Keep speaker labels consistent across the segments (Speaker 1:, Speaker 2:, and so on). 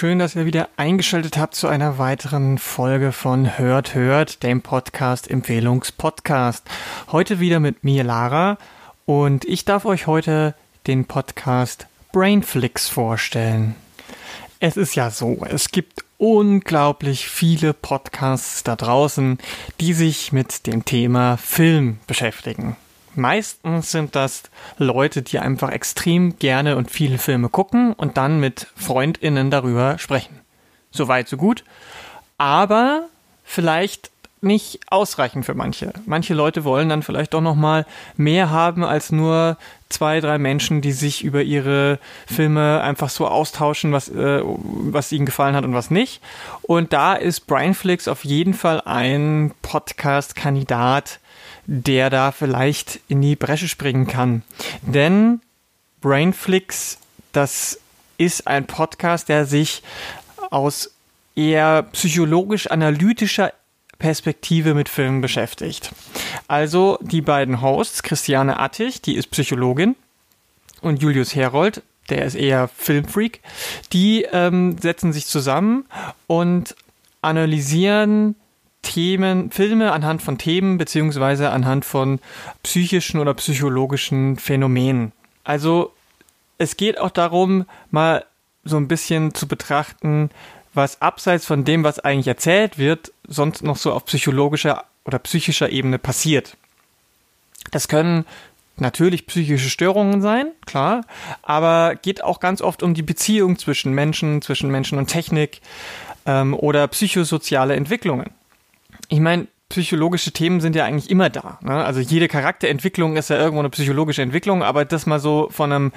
Speaker 1: schön, dass ihr wieder eingeschaltet habt zu einer weiteren Folge von Hört, Hört, dem Podcast Empfehlungspodcast. Heute wieder mit mir, Lara, und ich darf euch heute den Podcast Brainflix vorstellen. Es ist ja so, es gibt unglaublich viele Podcasts da draußen, die sich mit dem Thema Film beschäftigen. Meistens sind das Leute, die einfach extrem gerne und viele Filme gucken und dann mit Freundinnen darüber sprechen. Soweit, so gut. Aber vielleicht nicht ausreichend für manche. Manche Leute wollen dann vielleicht doch noch mal mehr haben als nur zwei, drei Menschen, die sich über ihre Filme einfach so austauschen, was, äh, was ihnen gefallen hat und was nicht. Und da ist Brainflix auf jeden Fall ein Podcast-Kandidat, der da vielleicht in die Bresche springen kann. Denn Brainflix, das ist ein Podcast, der sich aus eher psychologisch-analytischer Perspektive mit Filmen beschäftigt. Also die beiden Hosts, Christiane Attich, die ist Psychologin, und Julius Herold, der ist eher Filmfreak, die ähm, setzen sich zusammen und analysieren Themen, Filme anhand von Themen beziehungsweise anhand von psychischen oder psychologischen Phänomenen. Also es geht auch darum, mal so ein bisschen zu betrachten, was abseits von dem, was eigentlich erzählt wird, sonst noch so auf psychologischer oder psychischer Ebene passiert. Das können natürlich psychische Störungen sein, klar, aber geht auch ganz oft um die Beziehung zwischen Menschen, zwischen Menschen und Technik ähm, oder psychosoziale Entwicklungen ich meine, psychologische Themen sind ja eigentlich immer da. Ne? Also jede Charakterentwicklung ist ja irgendwo eine psychologische Entwicklung, aber das mal so von einem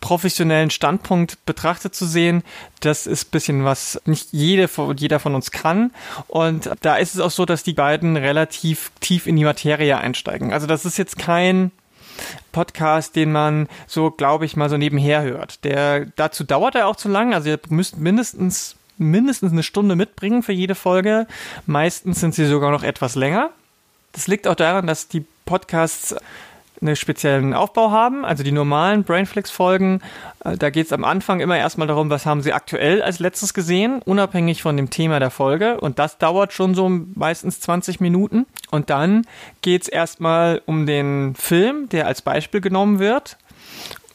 Speaker 1: professionellen Standpunkt betrachtet zu sehen, das ist bisschen was nicht jede, jeder von uns kann. Und da ist es auch so, dass die beiden relativ tief in die Materie einsteigen. Also das ist jetzt kein Podcast, den man so, glaube ich, mal so nebenher hört. Der dazu dauert er auch zu lang. Also ihr müsst mindestens mindestens eine Stunde mitbringen für jede Folge. Meistens sind sie sogar noch etwas länger. Das liegt auch daran, dass die Podcasts einen speziellen Aufbau haben. Also die normalen Brainflix-Folgen, äh, da geht es am Anfang immer erstmal darum, was haben sie aktuell als letztes gesehen, unabhängig von dem Thema der Folge. Und das dauert schon so meistens 20 Minuten. Und dann geht es erstmal um den Film, der als Beispiel genommen wird.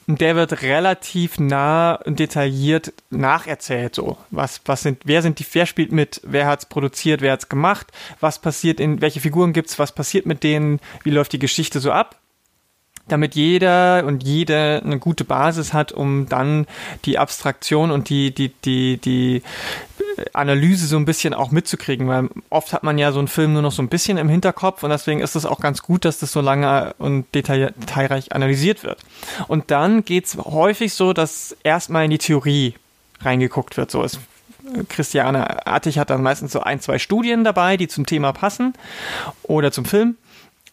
Speaker 1: Und der wird relativ nah und detailliert nacherzählt. So, was, was sind, wer sind die, wer spielt mit, wer hat's produziert, wer hat's gemacht, was passiert in, welche Figuren gibt's, was passiert mit denen, wie läuft die Geschichte so ab damit jeder und jede eine gute Basis hat, um dann die Abstraktion und die, die, die, die Analyse so ein bisschen auch mitzukriegen, weil oft hat man ja so einen Film nur noch so ein bisschen im Hinterkopf und deswegen ist es auch ganz gut, dass das so lange und detail detailreich analysiert wird. Und dann geht's häufig so, dass erstmal in die Theorie reingeguckt wird. So ist Christiane Artig hat dann meistens so ein, zwei Studien dabei, die zum Thema passen oder zum Film.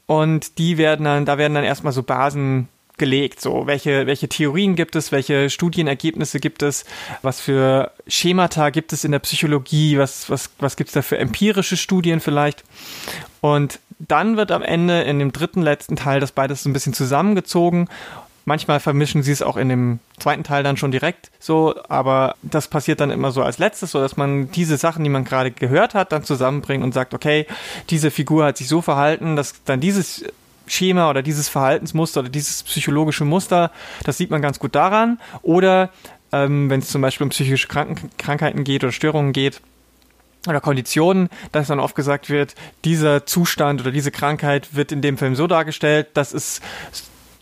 Speaker 1: Und die werden dann, da werden dann erstmal so Basen gelegt. So, welche, welche Theorien gibt es, welche Studienergebnisse gibt es, was für Schemata gibt es in der Psychologie, was, was, was gibt es da für empirische Studien vielleicht. Und dann wird am Ende in dem dritten, letzten Teil das beides so ein bisschen zusammengezogen. Manchmal vermischen sie es auch in dem zweiten Teil dann schon direkt so, aber das passiert dann immer so als letztes, so dass man diese Sachen, die man gerade gehört hat, dann zusammenbringt und sagt, okay, diese Figur hat sich so verhalten, dass dann dieses Schema oder dieses Verhaltensmuster oder dieses psychologische Muster, das sieht man ganz gut daran. Oder ähm, wenn es zum Beispiel um psychische Kranken Krankheiten geht oder Störungen geht, oder Konditionen, dass dann oft gesagt wird, dieser Zustand oder diese Krankheit wird in dem Film so dargestellt, das ist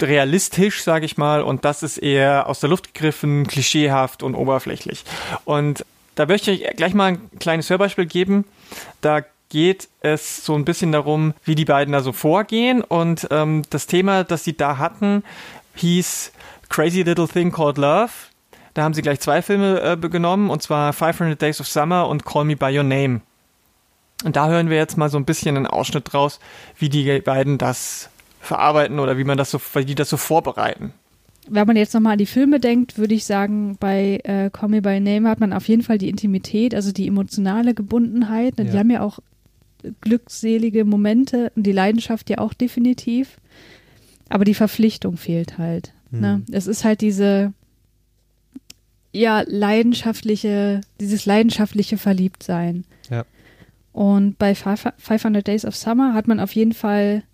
Speaker 1: realistisch, sage ich mal, und das ist eher aus der Luft gegriffen, klischeehaft und oberflächlich. Und da möchte ich gleich mal ein kleines Hörbeispiel geben. Da geht es so ein bisschen darum, wie die beiden da so vorgehen. Und ähm, das Thema, das sie da hatten, hieß Crazy Little Thing Called Love. Da haben sie gleich zwei Filme äh, genommen, und zwar 500 Days of Summer und Call Me By Your Name. Und da hören wir jetzt mal so ein bisschen einen Ausschnitt draus, wie die beiden das verarbeiten oder wie man das so, wie die das so vorbereiten.
Speaker 2: Wenn man jetzt nochmal an die Filme denkt, würde ich sagen, bei äh, Call Me By Name hat man auf jeden Fall die Intimität, also die emotionale Gebundenheit. Ja. Die haben ja auch glückselige Momente und die Leidenschaft ja auch definitiv. Aber die Verpflichtung fehlt halt. Mhm. Ne? Es ist halt diese, ja, leidenschaftliche, dieses leidenschaftliche Verliebtsein.
Speaker 3: Ja.
Speaker 2: Und bei 500 Days of Summer hat man auf jeden Fall,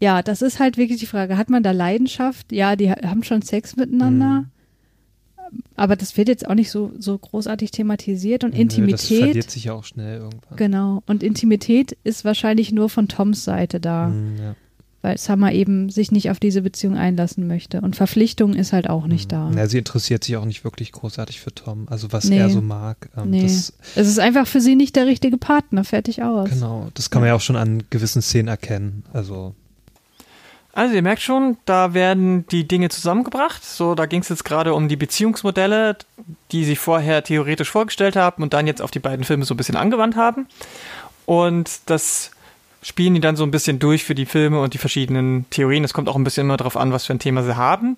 Speaker 2: ja, das ist halt wirklich die Frage, hat man da Leidenschaft? Ja, die haben schon Sex miteinander. Mhm. Aber das wird jetzt auch nicht so, so großartig thematisiert und Nö, Intimität. Das
Speaker 3: verliert sich ja auch schnell irgendwann.
Speaker 2: Genau. Und Intimität ist wahrscheinlich nur von Toms Seite da. Mhm, ja weil Summer eben sich nicht auf diese Beziehung einlassen möchte. Und Verpflichtung ist halt auch nicht
Speaker 3: mhm.
Speaker 2: da.
Speaker 3: Ja, sie interessiert sich auch nicht wirklich großartig für Tom, also was nee. er so mag.
Speaker 2: Ähm, nee. Es ist einfach für sie nicht der richtige Partner, fertig aus.
Speaker 3: Genau, das kann man ja auch schon an gewissen Szenen erkennen. Also
Speaker 1: also ihr merkt schon, da werden die Dinge zusammengebracht. So, da ging es jetzt gerade um die Beziehungsmodelle, die sie vorher theoretisch vorgestellt haben und dann jetzt auf die beiden Filme so ein bisschen angewandt haben. Und das spielen die dann so ein bisschen durch für die Filme und die verschiedenen Theorien. Es kommt auch ein bisschen immer darauf an, was für ein Thema sie haben.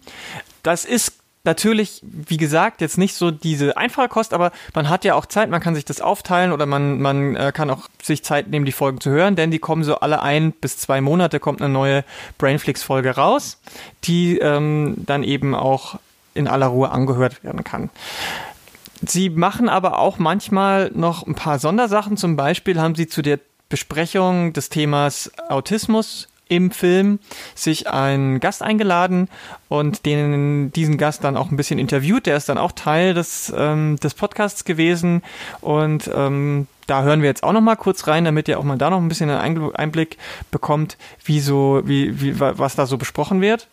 Speaker 1: Das ist natürlich, wie gesagt, jetzt nicht so diese einfache Kost, aber man hat ja auch Zeit, man kann sich das aufteilen oder man, man äh, kann auch sich Zeit nehmen, die Folgen zu hören, denn die kommen so alle ein bis zwei Monate kommt eine neue Brainflix-Folge raus, die ähm, dann eben auch in aller Ruhe angehört werden kann. Sie machen aber auch manchmal noch ein paar Sondersachen. Zum Beispiel haben sie zu der Besprechung des Themas Autismus im Film sich einen Gast eingeladen und den, diesen Gast dann auch ein bisschen interviewt. Der ist dann auch Teil des, ähm, des Podcasts gewesen und ähm, da hören wir jetzt auch noch mal kurz rein, damit ihr auch mal da noch ein bisschen einen Einblick bekommt, wie so, wie, wie, was da so besprochen wird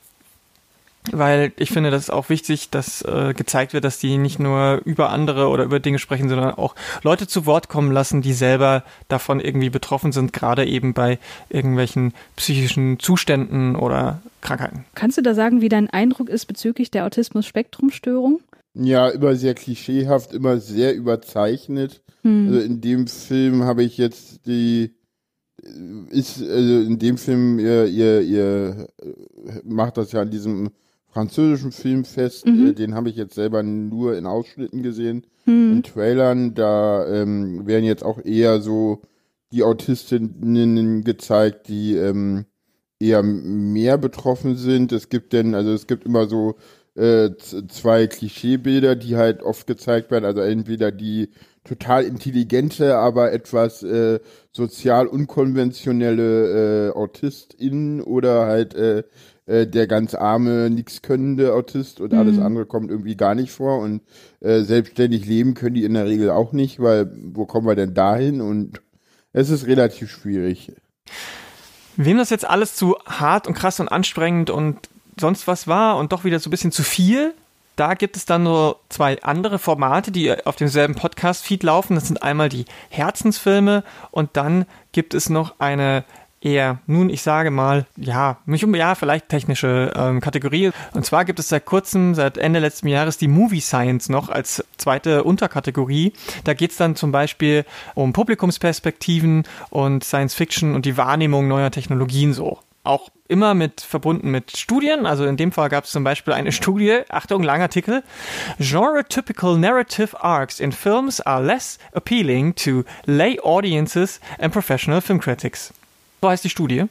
Speaker 1: weil ich finde, das ist auch wichtig, dass äh, gezeigt wird, dass die nicht nur über andere oder über Dinge sprechen, sondern auch Leute zu Wort kommen lassen, die selber davon irgendwie betroffen sind, gerade eben bei irgendwelchen psychischen Zuständen oder Krankheiten.
Speaker 2: Kannst du da sagen, wie dein Eindruck ist bezüglich der Autismus-Spektrum-Störung?
Speaker 4: Ja, immer sehr klischeehaft, immer sehr überzeichnet. Hm. Also in dem Film habe ich jetzt die ist also in dem Film ihr, ihr, ihr macht das ja an diesem französischen Filmfest. Mhm. Äh, den habe ich jetzt selber nur in Ausschnitten gesehen, mhm. in Trailern. Da ähm, werden jetzt auch eher so die Autistinnen gezeigt, die ähm, eher mehr betroffen sind. Es gibt denn, also es gibt immer so äh, zwei Klischeebilder, die halt oft gezeigt werden. Also entweder die total intelligente, aber etwas äh, sozial unkonventionelle äh, AutistInnen oder halt äh, äh, der ganz arme, nichts könnende Autist und mhm. alles andere kommt irgendwie gar nicht vor und äh, selbstständig leben können die in der Regel auch nicht, weil wo kommen wir denn dahin? Und es ist relativ schwierig.
Speaker 1: Wem das jetzt alles zu hart und krass und anstrengend und sonst was war und doch wieder so ein bisschen zu viel, da gibt es dann nur zwei andere Formate, die auf demselben Podcast-Feed laufen. Das sind einmal die Herzensfilme und dann gibt es noch eine eher, nun, ich sage mal, ja, nicht um, ja, vielleicht technische ähm, Kategorie. Und zwar gibt es seit kurzem, seit Ende letzten Jahres, die Movie Science noch als zweite Unterkategorie. Da geht es dann zum Beispiel um Publikumsperspektiven und Science Fiction und die Wahrnehmung neuer Technologien so. Auch immer mit verbunden mit Studien. Also in dem Fall gab es zum Beispiel eine Studie, Achtung, langer Artikel. Genre-typical narrative arcs in films are less appealing to lay audiences and professional film critics. So heißt die Studie.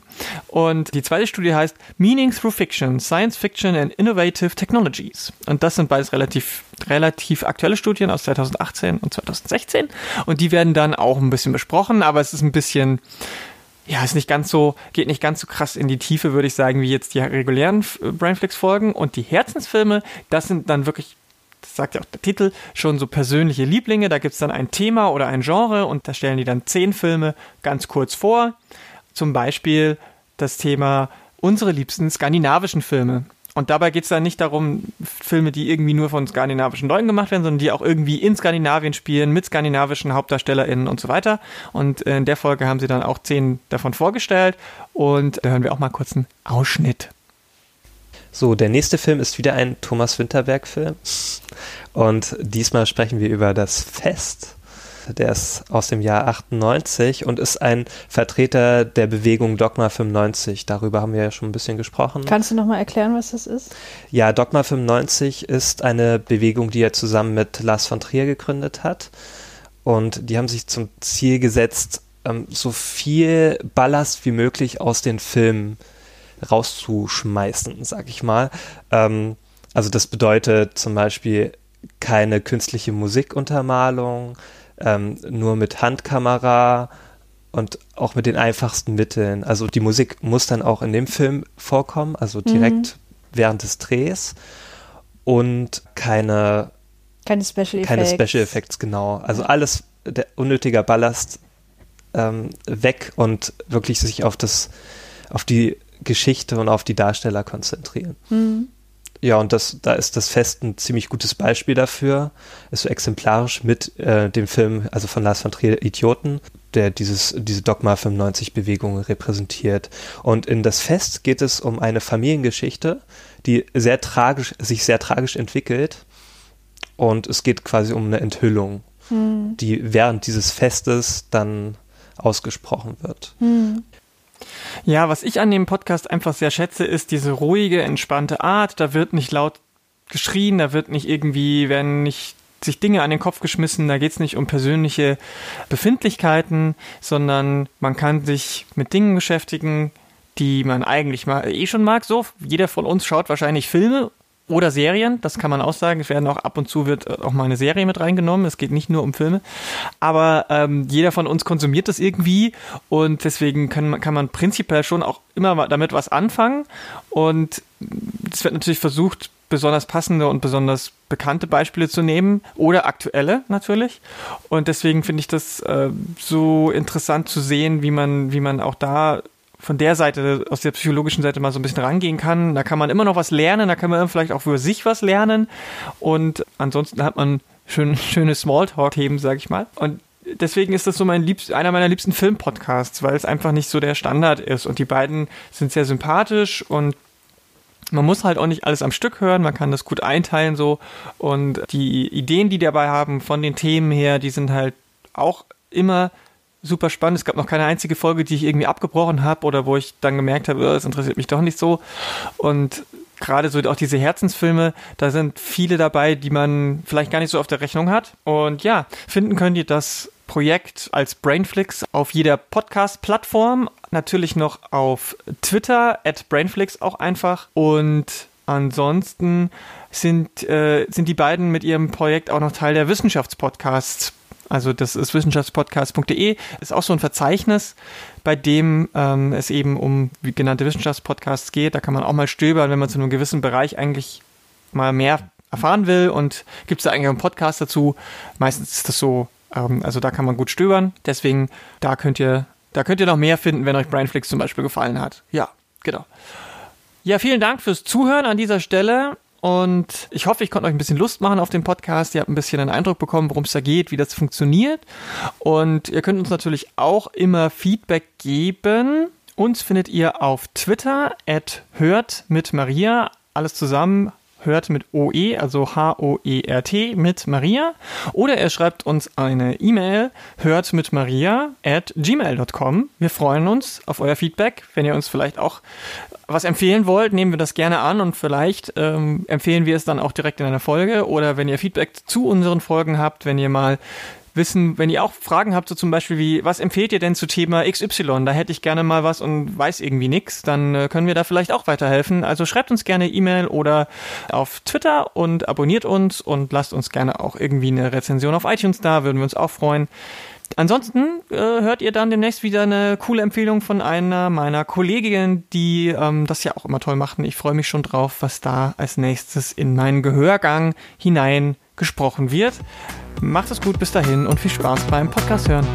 Speaker 1: Und die zweite Studie heißt Meaning Through Fiction, Science Fiction and Innovative Technologies. Und das sind beides relativ, relativ aktuelle Studien aus 2018 und 2016. Und die werden dann auch ein bisschen besprochen, aber es ist ein bisschen, ja, ist nicht ganz so, geht nicht ganz so krass in die Tiefe, würde ich sagen, wie jetzt die regulären Brainflix-Folgen. Und die Herzensfilme, das sind dann wirklich sagt ja auch der Titel, schon so persönliche Lieblinge. Da gibt es dann ein Thema oder ein Genre und da stellen die dann zehn Filme ganz kurz vor zum Beispiel das Thema unsere liebsten skandinavischen Filme. Und dabei geht es dann nicht darum, Filme, die irgendwie nur von skandinavischen Leuten gemacht werden, sondern die auch irgendwie in Skandinavien spielen, mit skandinavischen HauptdarstellerInnen und so weiter. Und in der Folge haben sie dann auch zehn davon vorgestellt. Und da hören wir auch mal kurz einen Ausschnitt.
Speaker 3: So, der nächste Film ist wieder ein Thomas Winterberg-Film. Und diesmal sprechen wir über das Fest der ist aus dem Jahr 98 und ist ein Vertreter der Bewegung Dogma 95. Darüber haben wir ja schon ein bisschen gesprochen.
Speaker 2: Kannst du nochmal erklären, was das ist?
Speaker 3: Ja, Dogma 95 ist eine Bewegung, die er zusammen mit Lars von Trier gegründet hat. Und die haben sich zum Ziel gesetzt, ähm, so viel Ballast wie möglich aus den Filmen rauszuschmeißen, sag ich mal. Ähm, Also das bedeutet zum Beispiel keine künstliche Musikuntermalung, ähm, nur mit Handkamera und auch mit den einfachsten Mitteln. Also die Musik muss dann auch in dem Film vorkommen, also direkt mhm. während des Drehs und keine
Speaker 2: keine Special Effects.
Speaker 3: Keine Special Effects, genau. Also alles der unnötiger Ballast ähm, weg und wirklich sich auf das, auf die Geschichte und auf die Darsteller konzentrieren. Mhm. Ja, und das, da ist das Fest ein ziemlich gutes Beispiel dafür. Ist so exemplarisch mit äh, dem Film, also von Lars von Trier, Idioten, der dieses, diese Dogma 95-Bewegung repräsentiert. Und in das Fest geht es um eine Familiengeschichte, die sehr tragisch, sich sehr tragisch entwickelt. Und es geht quasi um eine Enthüllung, hm. die während dieses Festes dann ausgesprochen wird. Hm.
Speaker 1: Ja, was ich an dem Podcast einfach sehr schätze, ist diese ruhige, entspannte Art. Da wird nicht laut geschrien, da wird nicht irgendwie, werden nicht sich Dinge an den Kopf geschmissen, da geht es nicht um persönliche Befindlichkeiten, sondern man kann sich mit Dingen beschäftigen, die man eigentlich mal eh schon mag. So, jeder von uns schaut wahrscheinlich Filme oder Serien, das kann man auch sagen. Es werden auch ab und zu wird auch mal eine Serie mit reingenommen. Es geht nicht nur um Filme, aber ähm, jeder von uns konsumiert das irgendwie und deswegen kann, kann man prinzipiell schon auch immer damit was anfangen. Und es wird natürlich versucht, besonders passende und besonders bekannte Beispiele zu nehmen oder aktuelle natürlich. Und deswegen finde ich das äh, so interessant zu sehen, wie man, wie man auch da von der Seite, aus der psychologischen Seite mal so ein bisschen rangehen kann. Da kann man immer noch was lernen, da kann man vielleicht auch für sich was lernen. Und ansonsten hat man schön, schöne Smalltalk-Themen, sag ich mal. Und deswegen ist das so mein liebst, einer meiner liebsten Filmpodcasts, weil es einfach nicht so der Standard ist. Und die beiden sind sehr sympathisch und man muss halt auch nicht alles am Stück hören, man kann das gut einteilen so. Und die Ideen, die die dabei haben, von den Themen her, die sind halt auch immer super spannend. Es gab noch keine einzige Folge, die ich irgendwie abgebrochen habe oder wo ich dann gemerkt habe, oh, das interessiert mich doch nicht so. Und gerade so auch diese Herzensfilme, da sind viele dabei, die man vielleicht gar nicht so auf der Rechnung hat. Und ja, finden könnt ihr das Projekt als Brainflix auf jeder Podcast-Plattform, natürlich noch auf Twitter, at Brainflix auch einfach. Und ansonsten sind, äh, sind die beiden mit ihrem Projekt auch noch Teil der Wissenschaftspodcasts also das ist wissenschaftspodcast.de, ist auch so ein Verzeichnis, bei dem ähm, es eben um genannte Wissenschaftspodcasts geht. Da kann man auch mal stöbern, wenn man zu einem gewissen Bereich eigentlich mal mehr erfahren will und gibt es da eigentlich einen Podcast dazu. Meistens ist das so, ähm, also da kann man gut stöbern. Deswegen, da könnt ihr, da könnt ihr noch mehr finden, wenn euch Brainflix zum Beispiel gefallen hat. Ja, genau. Ja, vielen Dank fürs Zuhören an dieser Stelle. Und ich hoffe, ich konnte euch ein bisschen Lust machen auf den Podcast. Ihr habt ein bisschen einen Eindruck bekommen, worum es da geht, wie das funktioniert. Und ihr könnt uns natürlich auch immer Feedback geben. Uns findet ihr auf Twitter at hört mit Maria. Alles zusammen hört mit OE, also H-O-E-R-T mit Maria. Oder er schreibt uns eine E-Mail, hört mit Maria at gmail.com. Wir freuen uns auf euer Feedback. Wenn ihr uns vielleicht auch was empfehlen wollt, nehmen wir das gerne an und vielleicht ähm, empfehlen wir es dann auch direkt in einer Folge. Oder wenn ihr Feedback zu unseren Folgen habt, wenn ihr mal wissen, wenn ihr auch Fragen habt, so zum Beispiel wie, was empfehlt ihr denn zu Thema XY? Da hätte ich gerne mal was und weiß irgendwie nichts, dann äh, können wir da vielleicht auch weiterhelfen. Also schreibt uns gerne E-Mail oder auf Twitter und abonniert uns und lasst uns gerne auch irgendwie eine Rezension auf iTunes da, würden wir uns auch freuen. Ansonsten äh, hört ihr dann demnächst wieder eine coole Empfehlung von einer meiner Kolleginnen, die ähm, das ja auch immer toll machen. Ich freue mich schon drauf, was da als nächstes in meinen Gehörgang hinein gesprochen wird. Macht es gut bis dahin und viel Spaß beim Podcast hören.